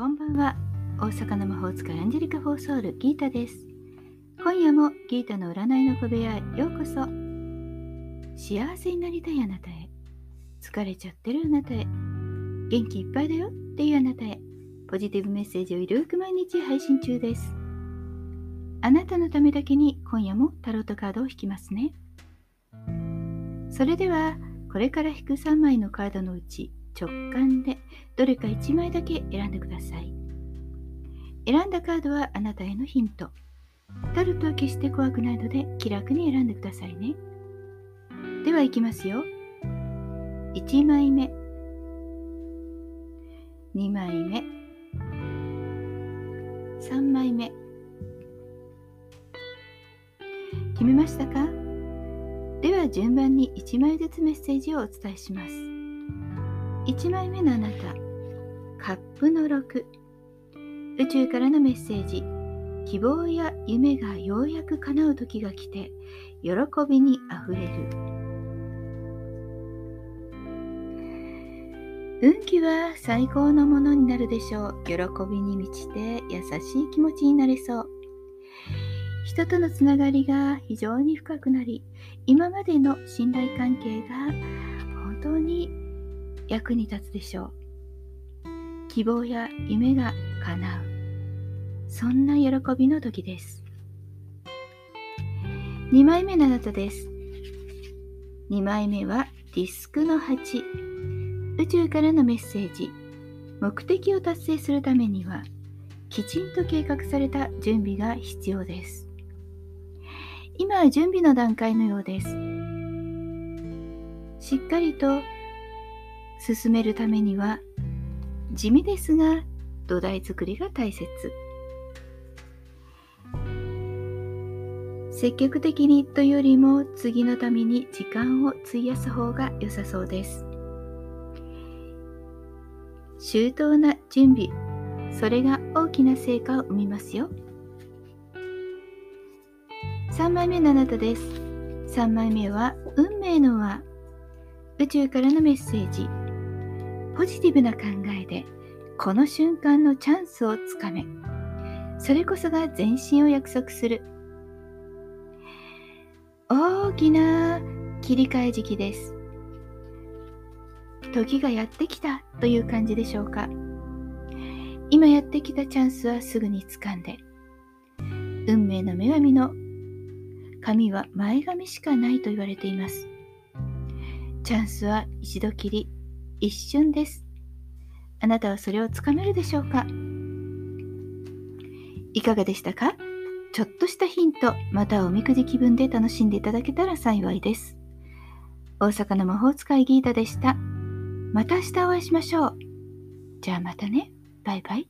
こんは。大阪の魔法使いアンジェリカ・フォーソウルギータです。今夜もギータの占いの小部屋へようこそ。幸せになりたいあなたへ。疲れちゃってるあなたへ。元気いっぱいだよ。っていうあなたへ。ポジティブメッセージをゆるく毎日配信中です。あなたのためだけに今夜もタロットカードを引きますね。それではこれから引く3枚のカードのうち直感でどれか1枚だけ選んでください。選んだカードはあなたへのヒント。タロットは決して怖くないので気楽に選んでくださいね。ではいきますよ。1枚目。2枚目。3枚目。決めましたか？では順番に1枚ずつメッセージをお伝えします。1枚目のあなたカップの6宇宙からのメッセージ。希望や夢がようやく叶う時が来て喜びにあふれる。運気は最高のものになるでしょう。喜びに満ちて優しい気持ちになれそう。人とのつながりが非常に深くなり今までの信頼関係が本当に役に立つでしょう。希望や夢が叶う。そんな喜びの時です。2枚目のあなたです。2枚目はディスクの8宇宙からのメッセージ。目的を達成するためにはきちんと計画された準備が必要です。今は準備の段階のようです。しっかりと進めるためには地味ですが土台作りが大切。積極的にというよりも次のために時間を費やす方が良さそうです。周到な準備それが大きな成果を生みますよ。3枚目のあなたです。3枚目は運命の輪。宇宙からのメッセージ。ポジティブな考えでこの瞬間のチャンスをつかめ。それこそが前進を約束する。大きな切り替え時期です。時がやってきたという感じでしょうか。今やってきたチャンスはすぐに掴んで運命の女神の神は前髪しかないと言われています。チャンスは一度きり一瞬です。あなたはそれをつかめるでしょうか？いかがでしたか？ちょっとしたヒント、またはおみくじ気分で楽しんでいただけたら幸いです。大阪の魔法使いギータでした。また明日お会いしましょう。じゃあまたね。バイバイ。